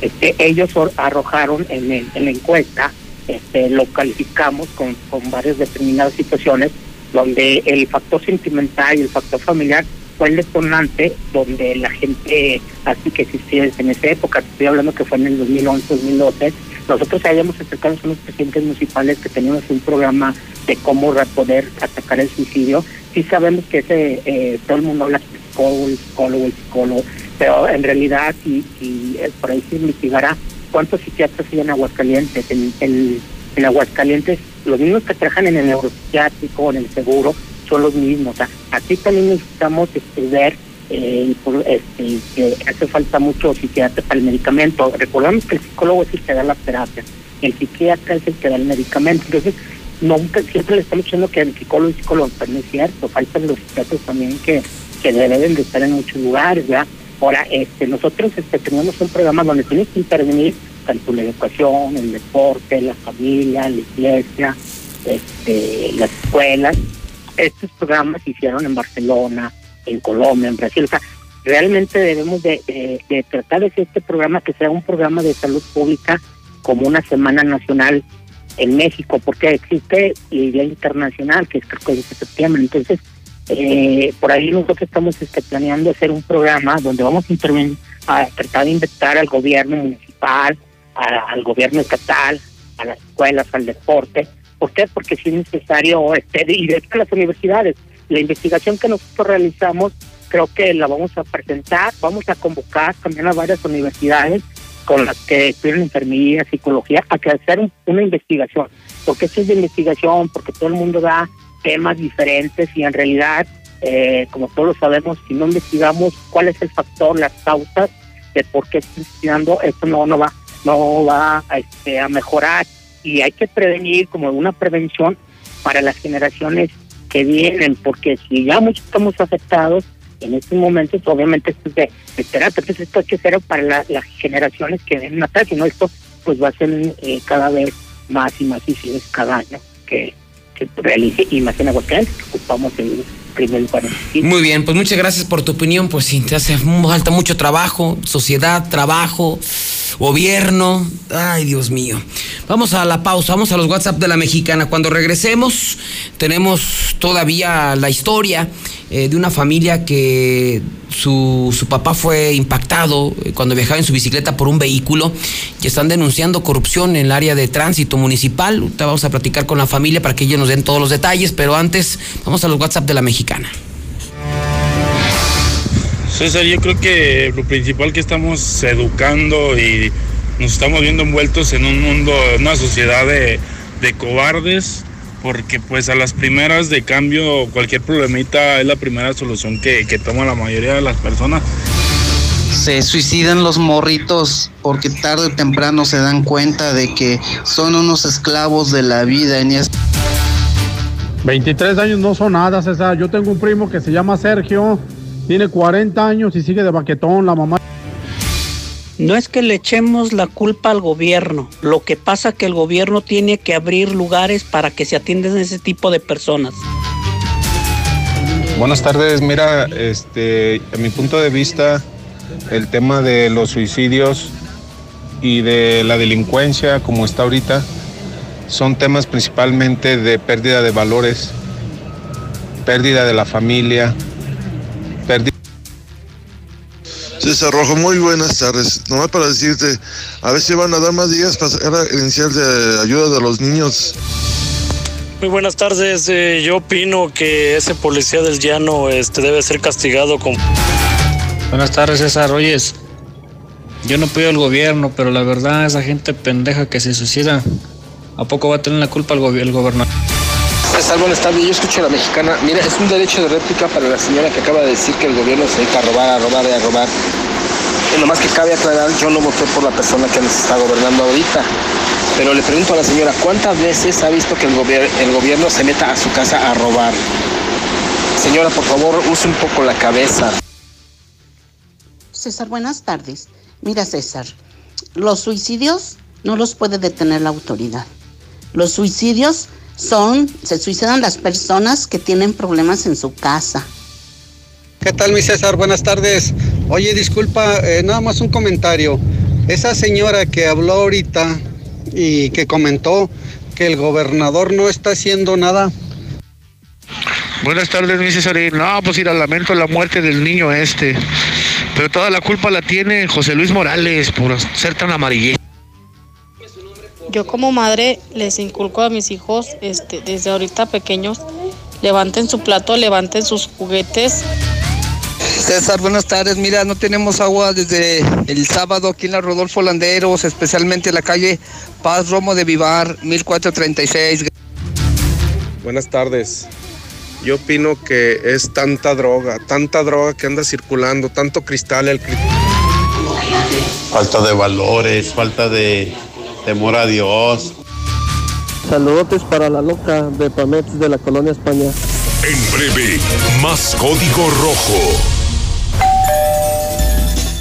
Speaker 5: este, ellos arrojaron en, en la encuesta, este, lo calificamos con, con varias determinadas situaciones, donde el factor sentimental y el factor familiar fue el detonante donde la gente, así que existía en esa época, estoy hablando que fue en el 2011, 2012, nosotros habíamos acercado a los presidentes municipales que teníamos un programa de cómo poder atacar el suicidio. Sí sabemos que ese eh, todo el mundo habla psicólogo, psicólogo, psicólogo, pero en realidad, y, eh, por ahí se investigará cuántos psiquiatras hay en Aguascalientes. En, en, en Aguascalientes, los mismos que trabajan en el neuropsiquiátrico, en el seguro, son los mismos. O sea, aquí también necesitamos este, ver eh, este, que hace falta mucho psiquiatra para el medicamento. Recordamos que el psicólogo es el que da la terapia, el psiquiatra es el que da el medicamento. Entonces, nunca, siempre le estamos diciendo que el psicólogo es psicólogo, pero no es cierto, faltan los psiquiatras también que, que deben de estar en muchos lugares, ¿verdad? Ahora, este, nosotros este, tenemos un programa donde tienes que intervenir tanto la educación, el deporte, la familia, la iglesia, este, las escuelas. Estos programas se hicieron en Barcelona, en Colombia, en Brasil. O sea, realmente debemos de, de, tratar de hacer este programa que sea un programa de salud pública como una semana nacional en México, porque existe el Día Internacional, que es creo que de septiembre. Entonces, eh, por ahí nosotros estamos este, planeando hacer un programa donde vamos a intervenir, a tratar de invitar al gobierno municipal, al gobierno estatal, a las escuelas, al deporte. ¿Por qué? Porque si es necesario, este, de a las universidades. La investigación que nosotros realizamos creo que la vamos a presentar, vamos a convocar también a varias universidades con las que estudian enfermería, psicología, a que hacer una investigación. Porque esto es de investigación, porque todo el mundo da temas diferentes y en realidad, eh, como todos sabemos, si no investigamos cuál es el factor, las causas de por qué está investigando, esto no, no va, no va este, a mejorar y hay que prevenir como una prevención para las generaciones que vienen, porque si ya muchos estamos afectados, en estos momentos obviamente esto es de, terapia, entonces esto hay que para las generaciones que vienen atrás, y no esto pues va a ser eh, cada vez más y más difícil cada año que, que realice, y más en Aguascalientes, que ocupamos el
Speaker 1: Muy bien, pues muchas gracias por tu opinión, pues sí, te hace falta mucho trabajo, sociedad, trabajo, gobierno, ay Dios mío. Vamos a la pausa, vamos a los WhatsApp de la mexicana. Cuando regresemos tenemos todavía la historia eh, de una familia que su, su papá fue impactado eh, cuando viajaba en su bicicleta por un vehículo y están denunciando corrupción en el área de tránsito municipal. Vamos a platicar con la familia para que ellos nos den todos los detalles, pero antes vamos a los WhatsApp de la mexicana.
Speaker 6: César, yo creo que lo principal que estamos educando y nos estamos viendo envueltos en un mundo, en una sociedad de, de cobardes porque pues a las primeras de cambio cualquier problemita es la primera solución que, que toma la mayoría de las personas.
Speaker 7: Se suicidan los morritos porque tarde o temprano se dan cuenta de que son unos esclavos de la vida. En
Speaker 8: 23 años no son nada, César. Yo tengo un primo que se llama Sergio, tiene 40 años y sigue de baquetón, la mamá.
Speaker 9: No es que le echemos la culpa al gobierno, lo que pasa que el gobierno tiene que abrir lugares para que se atiendan ese tipo de personas.
Speaker 10: Buenas tardes, mira, este, a mi punto de vista, el tema de los suicidios y de la delincuencia como está ahorita son temas principalmente de pérdida de valores, pérdida de la familia,
Speaker 11: César Rojo, muy buenas tardes. Nomás para decirte, a ver si van a dar más días para sacar la inicial de ayuda de los niños.
Speaker 12: Muy buenas tardes. Eh, yo opino que ese policía del llano este, debe ser castigado con...
Speaker 13: Buenas tardes, César. Oyes, yo no pido al gobierno, pero la verdad, esa gente pendeja que se suicida, ¿a poco va a tener la culpa el, el gobernador?
Speaker 14: César, buenas tardes. Yo escucho a la mexicana. Mira, es un derecho de réplica para la señora que acaba de decir que el gobierno se dedica a robar, a robar y a robar. Y nomás que cabe aclarar, yo no voté por la persona que nos está gobernando ahorita. Pero le pregunto a la señora, ¿cuántas veces ha visto que el gobierno se meta a su casa a robar? Señora, por favor, use un poco la cabeza.
Speaker 15: César, buenas tardes. Mira, César, los suicidios no los puede detener la autoridad. Los suicidios son, se suicidan las personas que tienen problemas en su casa.
Speaker 7: ¿Qué tal, mi César? Buenas tardes. Oye, disculpa, eh, nada más un comentario. Esa señora que habló ahorita y que comentó que el gobernador no está haciendo nada.
Speaker 16: Buenas tardes, mi César. No, pues ir al lamento la muerte del niño este. Pero toda la culpa la tiene José Luis Morales por ser tan amarillista.
Speaker 17: Yo como madre les inculco a mis hijos este, desde ahorita pequeños, levanten su plato, levanten sus juguetes.
Speaker 7: César, buenas tardes. Mira, no tenemos agua desde el sábado aquí en la Rodolfo Landeros, especialmente en la calle Paz Romo de Vivar, 1436.
Speaker 10: Buenas tardes. Yo opino que es tanta droga, tanta droga que anda circulando, tanto cristal. El...
Speaker 18: Falta de valores, falta de temor a Dios.
Speaker 19: Saludos para la loca de Pamex de la colonia España.
Speaker 20: En breve, más código rojo.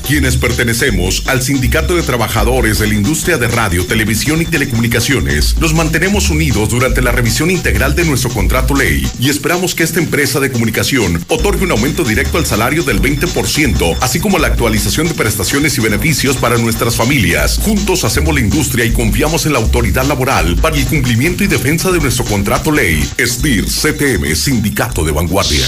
Speaker 21: Quienes pertenecemos al Sindicato de Trabajadores de la Industria de Radio, Televisión y Telecomunicaciones, nos mantenemos unidos durante la revisión integral de nuestro contrato ley y esperamos que esta empresa de comunicación otorgue un aumento directo al salario del 20%, así como la actualización de prestaciones y beneficios para nuestras familias. Juntos hacemos la industria y confiamos en la autoridad laboral para el cumplimiento y defensa de nuestro contrato ley. STIR CTM, Sindicato de Vanguardia.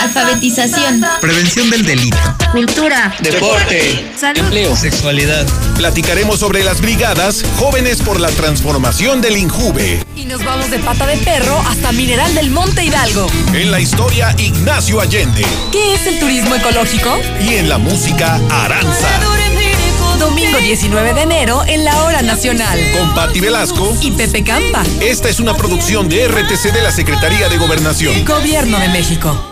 Speaker 22: Alfabetización.
Speaker 23: Prevención del delito.
Speaker 22: Cultura.
Speaker 23: Deporte.
Speaker 22: Salud.
Speaker 23: Empleo. Sexualidad. Platicaremos sobre las brigadas Jóvenes por la Transformación del Injuve.
Speaker 24: Y nos vamos de pata de perro hasta Mineral del Monte Hidalgo.
Speaker 23: En la historia, Ignacio Allende.
Speaker 24: ¿Qué es el turismo ecológico?
Speaker 23: Y en la música, Aranza.
Speaker 24: Domingo 19 de enero en la Hora Nacional.
Speaker 23: Con Patti Velasco
Speaker 24: y Pepe Campa.
Speaker 23: Esta es una producción de RTC de la Secretaría de Gobernación.
Speaker 24: Gobierno de México.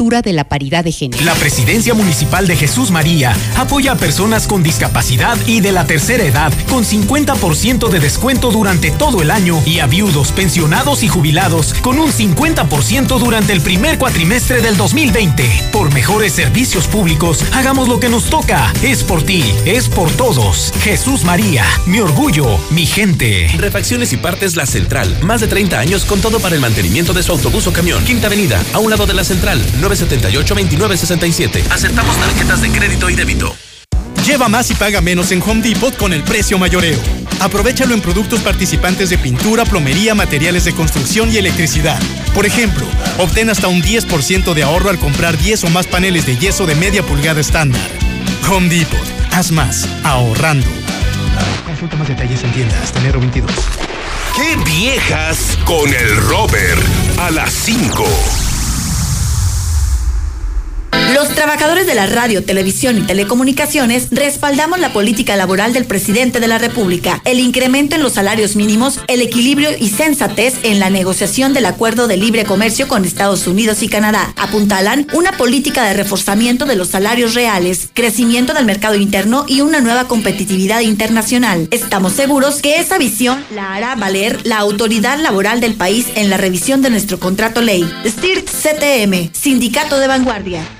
Speaker 25: de la Paridad de Género.
Speaker 26: La Presidencia Municipal de Jesús María apoya a personas con discapacidad y de la tercera edad con 50% de descuento durante todo el año y a viudos, pensionados y jubilados con un 50% durante el primer cuatrimestre del 2020. Por mejores servicios públicos, hagamos lo que nos toca. Es por ti, es por todos. Jesús María, mi orgullo, mi gente.
Speaker 27: Refacciones y partes La Central. Más de 30 años con todo para el mantenimiento de su autobús o camión. Quinta Avenida, a un lado de La Central. 978-2967. Aceptamos tarjetas de crédito y débito.
Speaker 28: Lleva más y paga menos en Home Depot con el precio mayoreo. Aprovechalo en productos participantes de pintura, plomería, materiales de construcción y electricidad. Por ejemplo, obtén hasta un 10% de ahorro al comprar 10 o más paneles de yeso de media pulgada estándar. Home Depot. Haz más, ahorrando. Consulta más detalles en tiendas de enero 22.
Speaker 21: ¡Qué viejas con el Robert! A las 5.
Speaker 29: Los trabajadores de la radio, televisión y telecomunicaciones respaldamos la política laboral del presidente de la República, el incremento en los salarios mínimos, el equilibrio y sensatez en la negociación del acuerdo de libre comercio con Estados Unidos y Canadá. Apuntalan una política de reforzamiento de los salarios reales, crecimiento del mercado interno y una nueva competitividad internacional. Estamos seguros que esa visión la hará valer la autoridad laboral del país en la revisión de nuestro contrato ley. STIRT CTM, Sindicato de Vanguardia.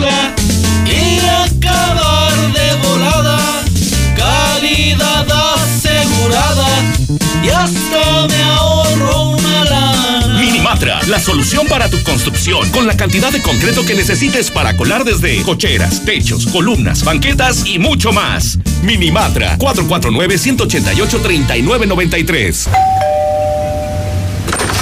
Speaker 30: mezcla y acabar de volada. Calidad asegurada y hasta me ahorro una lana.
Speaker 21: Minimatra, la solución para tu construcción con la cantidad de concreto que necesites para colar desde cocheras, techos, columnas, banquetas y mucho más. Minimatra 449 188 3993.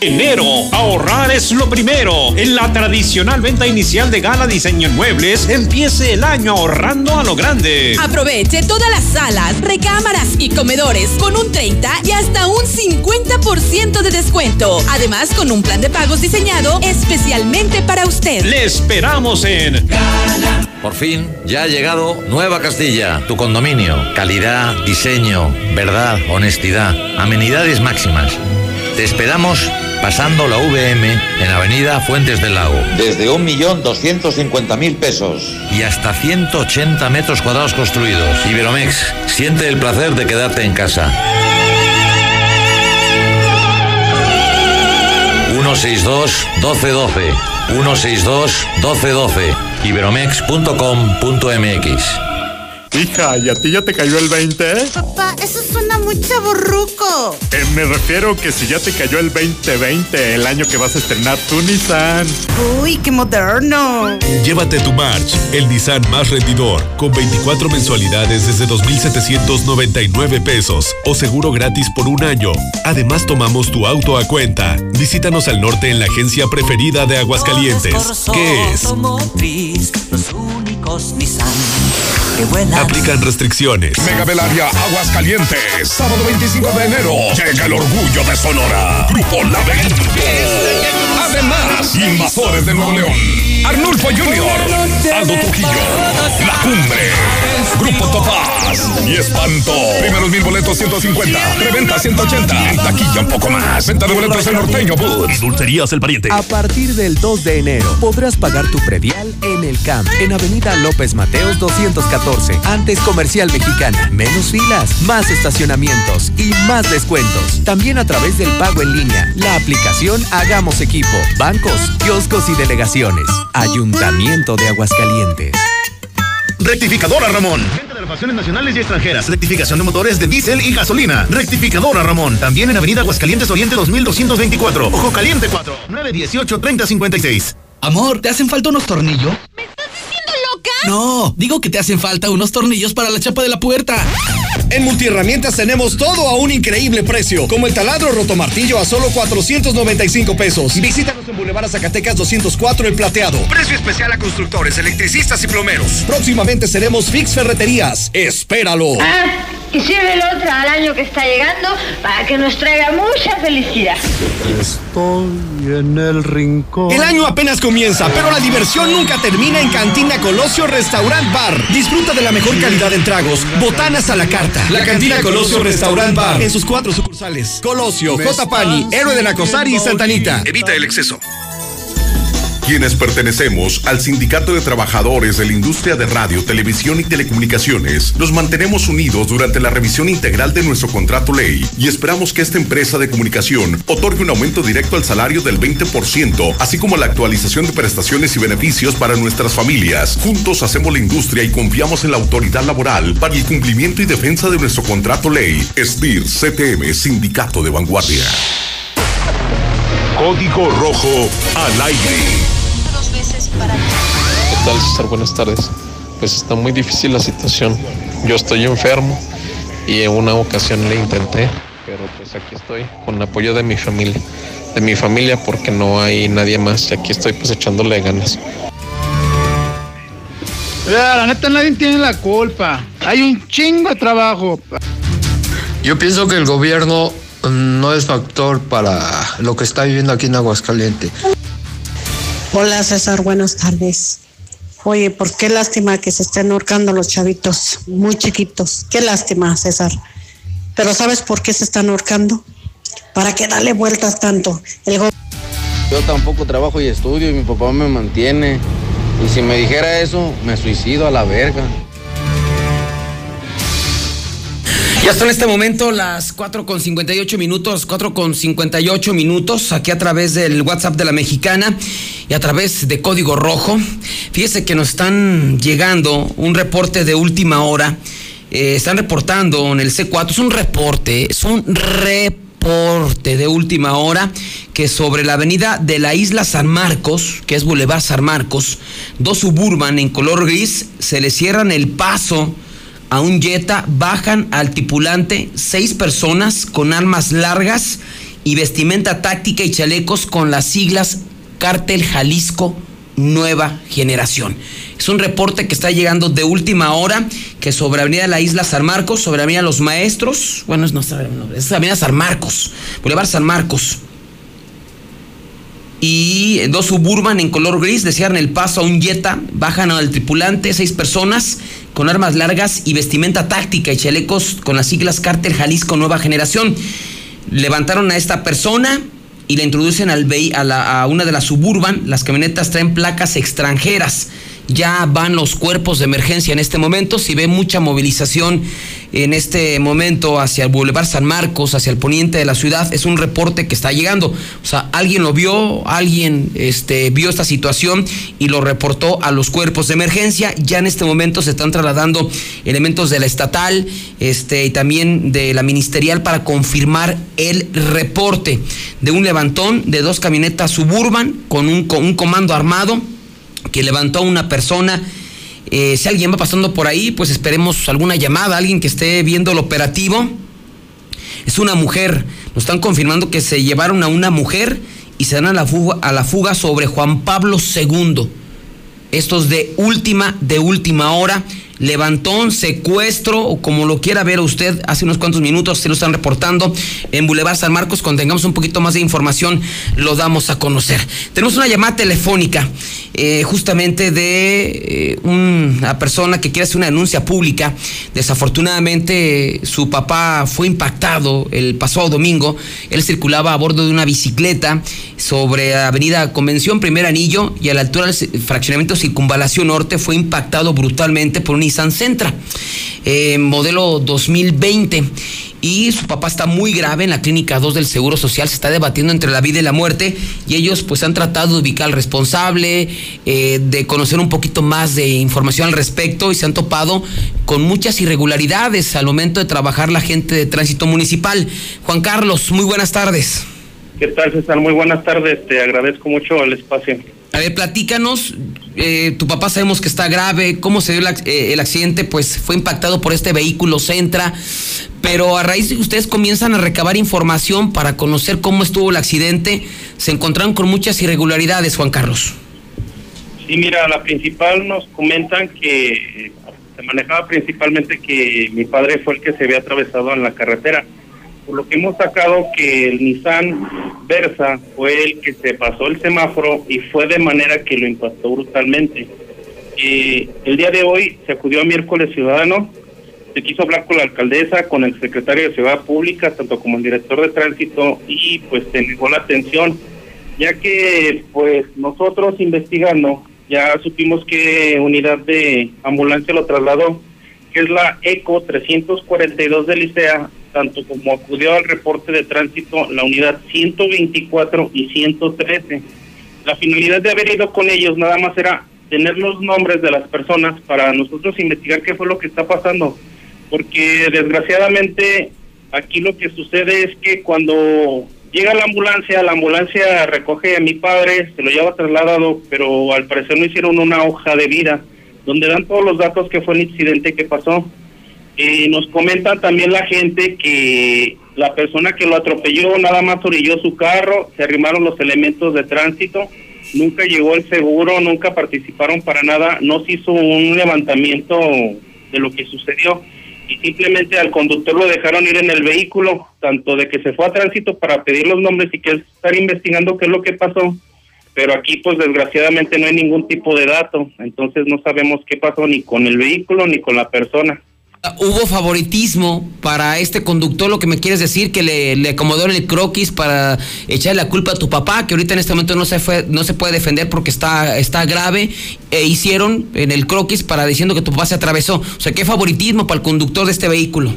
Speaker 31: Enero, ahorrar es lo primero. En la tradicional venta inicial de Gala Diseño en Muebles, empiece el año ahorrando a lo grande.
Speaker 32: Aproveche todas las salas, recámaras y comedores con un 30 y hasta un 50% de descuento. Además, con un plan de pagos diseñado especialmente para usted.
Speaker 31: Le esperamos en
Speaker 33: Gala. Por fin, ya ha llegado Nueva Castilla, tu condominio. Calidad, diseño, verdad, honestidad, amenidades máximas. Te esperamos pasando la VM en Avenida Fuentes del Lago.
Speaker 34: Desde 1.250.000 pesos.
Speaker 33: Y hasta 180 metros cuadrados construidos. Iberomex, siente el placer de quedarte en casa. 162 1212 162 1212 iberomex.com.mx
Speaker 35: Hija, ¿y a ti ya te cayó el 20?
Speaker 36: Papá, eso suena muy chaborruco.
Speaker 35: Eh, me refiero que si ya te cayó el 2020, el año que vas a estrenar tu Nissan.
Speaker 36: Uy, qué moderno.
Speaker 37: Llévate tu March, el Nissan más rendidor, con 24 mensualidades desde 2,799 pesos o seguro gratis por un año. Además, tomamos tu auto a cuenta. Visítanos al norte en la agencia preferida de Aguascalientes. ¿Qué es?
Speaker 38: Los únicos Nissan. Qué buena.
Speaker 37: Aplican restricciones.
Speaker 20: Mega Belaria Aguascalientes. Sábado 25 de enero. Llega el orgullo de Sonora. Grupo La Además, Invasores de Nuevo León. Arnulfo Junior. Aldo Trujillo. La Cumbre. Grupo Topaz. Y Espanto. Primeros mil boletos 150. Reventa 180. En taquilla un poco más. Venta de boletos en Norteño Boots.
Speaker 31: Dulcerías El Pariente.
Speaker 39: A partir del 2 de enero podrás pagar tu predial en el CAMP. En Avenida López Mateos 214. Antes Comercial Mexicana. Menos filas, más estacionamientos y más descuentos. También a través del pago en línea. La aplicación Hagamos Equipo. Bancos, kioscos y delegaciones. Ayuntamiento de Aguascalientes.
Speaker 40: Rectificadora Ramón. Venta de refacciones nacionales y extranjeras. Rectificación de motores de diésel y gasolina. Rectificadora Ramón. También en Avenida Aguascalientes Oriente 2224. Ojo Caliente 4. 918 3056.
Speaker 41: Amor, ¿te hacen falta unos tornillos?
Speaker 42: ¿Me estás diciendo loca?
Speaker 41: No, digo que te hacen falta unos tornillos para la chapa de la puerta.
Speaker 23: En Multiherramientas tenemos todo a un increíble precio, como el taladro rotomartillo a solo 495 pesos. Visítanos en Boulevard Zacatecas 204 El Plateado. Precio especial a constructores, electricistas y plomeros. Próximamente seremos Fix Ferreterías. Espéralo.
Speaker 42: Ah, y sirve el otro al año que está llegando para que nos traiga mucha felicidad.
Speaker 23: Estoy en el rincón. El año apenas comienza, pero la diversión nunca termina en Cantina Colosio Restaurant Bar. Disfruta de la mejor calidad en tragos, botanas a la carta. La Cantina Colosio Restaurant Bar en sus cuatro sucursales. Colosio, J. Pani, Héroe de Nacosari y Santanita.
Speaker 35: Evita el exceso.
Speaker 43: Quienes pertenecemos al Sindicato de Trabajadores de la Industria de Radio, Televisión y Telecomunicaciones, nos mantenemos unidos durante la revisión integral de nuestro contrato ley y esperamos que esta empresa de comunicación otorgue un aumento directo al salario del 20%, así como la actualización de prestaciones y beneficios para nuestras familias. Juntos hacemos la industria y confiamos en la autoridad laboral para el cumplimiento y defensa de nuestro contrato ley. SDIR CTM, Sindicato de Vanguardia.
Speaker 21: Código Rojo al aire.
Speaker 39: ¿Qué tal, César? Buenas tardes. Pues está muy difícil la situación. Yo estoy enfermo y en una ocasión le intenté, pero pues aquí estoy con el apoyo de mi familia, de mi familia porque no hay nadie más y aquí estoy pues echándole ganas.
Speaker 44: la neta nadie tiene la culpa. Hay un chingo de trabajo.
Speaker 45: Yo pienso que el gobierno no es factor para lo que está viviendo aquí en Aguascalientes.
Speaker 46: Hola César, buenas tardes. Oye, ¿por qué lástima que se estén ahorcando los chavitos muy chiquitos? Qué lástima, César. Pero ¿sabes por qué se están ahorcando? ¿Para qué darle vueltas tanto?
Speaker 47: Yo tampoco trabajo y estudio y mi papá me mantiene. Y si me dijera eso, me suicido a la verga.
Speaker 1: Ya son en este momento las 4 con 58 minutos, 4 con 58 minutos, aquí a través del WhatsApp de la mexicana y a través de Código Rojo. Fíjese que nos están llegando un reporte de última hora. Eh, están reportando en el C4, es un reporte, es un reporte de última hora que sobre la avenida de la isla San Marcos, que es Boulevard San Marcos, dos suburban en color gris se le cierran el paso a un Jetta, bajan al tripulante seis personas con armas largas y vestimenta táctica y chalecos con las siglas Cártel Jalisco Nueva Generación. Es un reporte que está llegando de última hora, que sobre Avenida La Isla San Marcos, sobre Avenida Los Maestros, bueno, es, no, es Avenida San Marcos, Boulevard San Marcos, y dos suburban en color gris cierran el paso a un Jetta, bajan al tripulante, seis personas con armas largas y vestimenta táctica y chalecos con las siglas Cártel Jalisco Nueva Generación. Levantaron a esta persona y la introducen al a, a una de las suburban. Las camionetas traen placas extranjeras ya van los cuerpos de emergencia en este momento. Si ve mucha movilización en este momento hacia el Boulevard San Marcos, hacia el poniente de la ciudad, es un reporte que está llegando. O sea, alguien lo vio, alguien este, vio esta situación y lo reportó a los cuerpos de emergencia. Ya en este momento se están trasladando elementos de la estatal este, y también de la ministerial para confirmar el reporte de un levantón de dos camionetas suburban con un, con un comando armado que levantó a una persona. Eh, si alguien va pasando por ahí, pues esperemos alguna llamada, alguien que esté viendo el operativo. Es una mujer. Nos están confirmando que se llevaron a una mujer y se dan a la fuga, a la fuga sobre Juan Pablo II. Estos de última, de última hora levantón, secuestro, o como lo quiera ver usted, hace unos cuantos minutos se lo están reportando en Boulevard San Marcos. Cuando tengamos un poquito más de información, lo damos a conocer. Tenemos una llamada telefónica, eh, justamente de eh, una persona que quiere hacer una denuncia pública. Desafortunadamente, su papá fue impactado el pasado domingo. Él circulaba a bordo de una bicicleta sobre Avenida Convención, primer anillo, y a la altura del fraccionamiento Circunvalación Norte fue impactado brutalmente por un Nissan Sentra, eh, modelo 2020. Y su papá está muy grave en la clínica 2 del Seguro Social, se está debatiendo entre la vida y la muerte y ellos pues han tratado de ubicar al responsable, eh, de conocer un poquito más de información al respecto y se han topado con muchas irregularidades al momento de trabajar la gente de tránsito municipal. Juan Carlos, muy buenas tardes.
Speaker 48: ¿Qué tal, César? Muy buenas tardes. Te agradezco mucho el espacio.
Speaker 1: A ver, platícanos. Eh, tu papá sabemos que está grave. ¿Cómo se dio eh, el, accidente? Pues fue impactado por este vehículo Centra. Pero a raíz de que ustedes comienzan a recabar información para conocer cómo estuvo el accidente, se encontraron con muchas irregularidades, Juan Carlos.
Speaker 48: Sí, mira, la principal nos comentan que se manejaba principalmente que mi padre fue el que se había atravesado en la carretera por lo que hemos sacado que el Nissan Versa fue el que se pasó el semáforo y fue de manera que lo impactó brutalmente. Eh, el día de hoy se acudió a miércoles ciudadano, se quiso hablar con la alcaldesa, con el secretario de Ciudad Pública, tanto como el director de tránsito, y pues se negó la atención. ya que pues nosotros investigando ya supimos que unidad de ambulancia lo trasladó, que es la ECO 342 de Licea, tanto como acudió al reporte de tránsito la unidad 124 y 113. La finalidad de haber ido con ellos nada más era tener los nombres de las personas para nosotros investigar qué fue lo que está pasando, porque desgraciadamente aquí lo que sucede es que cuando llega la ambulancia, la ambulancia recoge a mi padre, se lo lleva trasladado, pero al parecer no hicieron una hoja de vida donde dan todos los datos que fue el incidente que pasó. Eh, nos comenta también la gente que la persona que lo atropelló nada más orilló su carro, se arrimaron los elementos de tránsito, nunca llegó el seguro, nunca participaron para nada, no se hizo un levantamiento de lo que sucedió y simplemente al conductor lo dejaron ir en el vehículo, tanto de que se fue a tránsito para pedir los nombres y que estar investigando qué es lo que pasó, pero aquí pues desgraciadamente no hay ningún tipo de dato, entonces no sabemos qué pasó ni con el vehículo ni con la persona.
Speaker 49: ¿Hubo favoritismo para este conductor? Lo que me quieres decir, que le, le en el croquis para echarle la culpa a tu papá, que ahorita en este momento no se fue, no se puede defender porque está, está grave, e hicieron en el croquis para diciendo que tu papá se atravesó. O sea, ¿qué favoritismo para el conductor de este vehículo?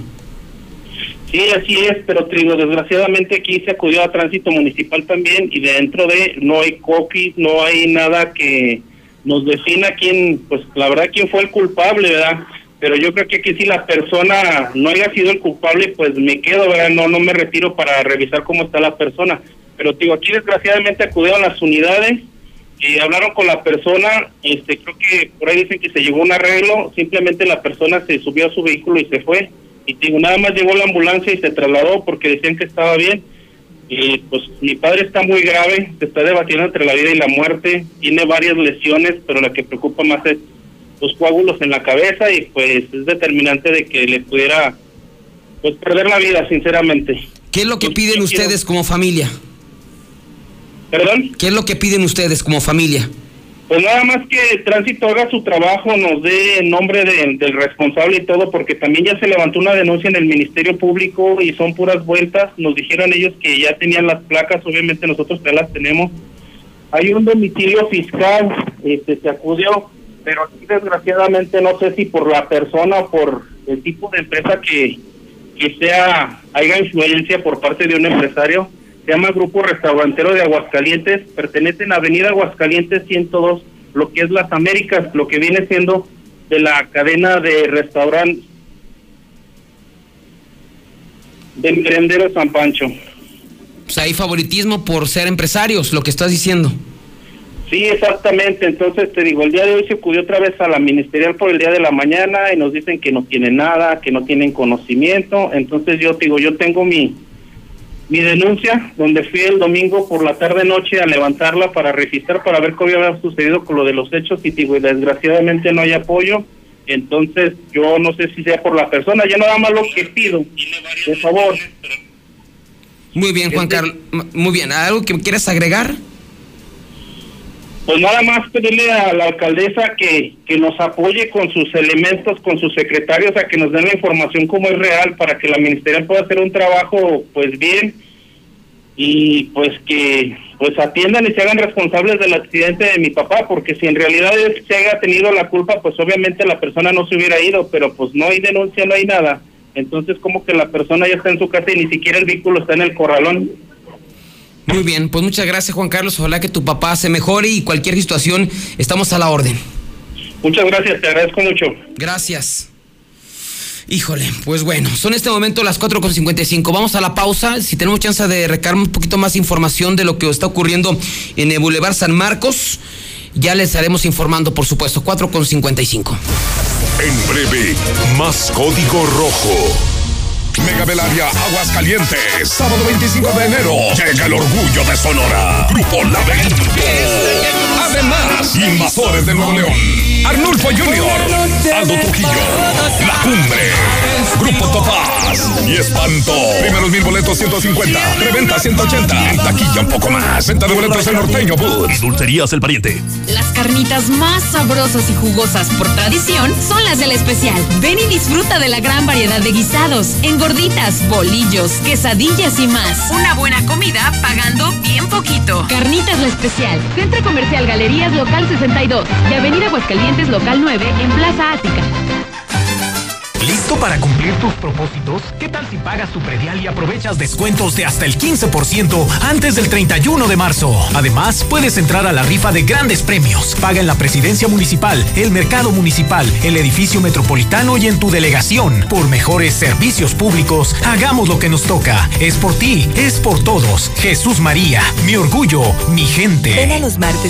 Speaker 48: Sí, así es, pero trigo, desgraciadamente aquí se acudió a tránsito municipal también y dentro de no hay croquis, no hay nada que nos defina quién, pues la verdad quién fue el culpable, ¿verdad? Pero yo creo que aquí si la persona no haya sido el culpable, pues me quedo, ¿verdad? No, no me retiro para revisar cómo está la persona. Pero digo, aquí desgraciadamente acudieron las unidades y hablaron con la persona, este, creo que por ahí dicen que se llegó un arreglo, simplemente la persona se subió a su vehículo y se fue. Y digo, nada más llegó la ambulancia y se trasladó porque decían que estaba bien. Y pues mi padre está muy grave, se está debatiendo entre la vida y la muerte, tiene varias lesiones, pero la que preocupa más es los coágulos en la cabeza y pues es determinante de que le pudiera pues perder la vida, sinceramente.
Speaker 49: ¿Qué es lo que
Speaker 48: Pues,
Speaker 49: piden ustedes como familia?
Speaker 48: ¿Perdón?
Speaker 49: ¿Qué es lo que piden ustedes como familia?
Speaker 48: Pues nada más que el tránsito haga su trabajo, nos dé el nombre de- del responsable y todo, porque también ya se levantó una denuncia en el Ministerio Público y son puras vueltas. Nos dijeron ellos que ya tenían las placas, obviamente nosotros ya las tenemos. Hay un domicilio fiscal, este, se acudió, pero aquí desgraciadamente no sé si por la persona o por el tipo de empresa que, que sea, haya influencia por parte de un empresario. Se llama Grupo Restaurantero de Aguascalientes, pertenecen a Avenida Aguascalientes 102, lo que es Las Américas, lo que viene siendo de la cadena de restaurantes de Merendero San Pancho.
Speaker 49: Sea, hay favoritismo por ser empresarios, lo que estás diciendo.
Speaker 48: Sí, exactamente. Entonces te digo, el día de hoy se acudió otra vez a la ministerial por el día de la mañana y nos dicen que no tienen nada, que no tienen conocimiento. Entonces yo te digo, yo tengo mi mi denuncia, donde fui el domingo por la tarde noche a levantarla para registrar para ver qué había sucedido con lo de los hechos y te digo, y desgraciadamente no hay apoyo. Entonces yo no sé si sea por la persona, ya nada más lo que pido, por favor.
Speaker 49: Muy bien, Juan Carlos. Muy bien, ¿algo que quieras agregar?
Speaker 48: Pues nada más pedirle a la alcaldesa que, que nos apoye con sus elementos, con sus secretarios, a que nos den la información como es real para que la ministerial pueda hacer un trabajo pues bien y pues que pues atiendan y se hagan responsables del accidente de mi papá, porque si en realidad él se haya tenido la culpa, pues obviamente la persona no se hubiera ido, pero pues no hay denuncia, no hay nada. Entonces como que la persona ya está en su casa y ni siquiera el vehículo está en el corralón.
Speaker 49: Muy bien, pues muchas gracias, Juan Carlos. Ojalá que tu papá se mejore y cualquier situación estamos a la orden.
Speaker 48: Muchas gracias, te agradezco mucho.
Speaker 49: Gracias. Híjole, pues bueno, son en este momento las 4.55. Vamos a la pausa. Si tenemos chance de recargar un poquito más información de lo que está ocurriendo en el Boulevard San Marcos, ya les estaremos informando, por supuesto. 4.55.
Speaker 20: En breve, más código rojo. Mega Belaria Aguascalientes, sábado 25 de enero. Llega el orgullo de Sonora. Grupo Laberinto. Además, Invasores de Nuevo León. Arnulfo Junior. Aldo Trujillo. La Cumbre. Grupo Topaz. Y Espanto. Primeros mil boletos 150. Reventa 180. En taquilla un poco más. Venta de boletos en Norteño Boots. Dulcerías El Pariente.
Speaker 24: Las carnitas más sabrosas y jugosas por tradición son las del especial. Ven y disfruta de la gran variedad de guisados, engorditas, bolillos, quesadillas y más. Una buena comida pagando bien poquito. Carnitas La Especial. Centro Comercial Galerías Local 62 y Avenida Aguascalientes Local 9 en Plaza Ática.
Speaker 26: ¿Listo para cumplir tus propósitos? ¿Qué tal si pagas tu predial y aprovechas descuentos de hasta el 15% antes del 31 de marzo? Además, puedes entrar a la rifa de grandes premios. Paga en la presidencia municipal, el mercado municipal, el edificio metropolitano y en tu delegación. Por mejores servicios públicos, hagamos lo que nos toca. Es por ti, es por todos. Jesús María, mi orgullo, mi gente.
Speaker 50: Ven a los martes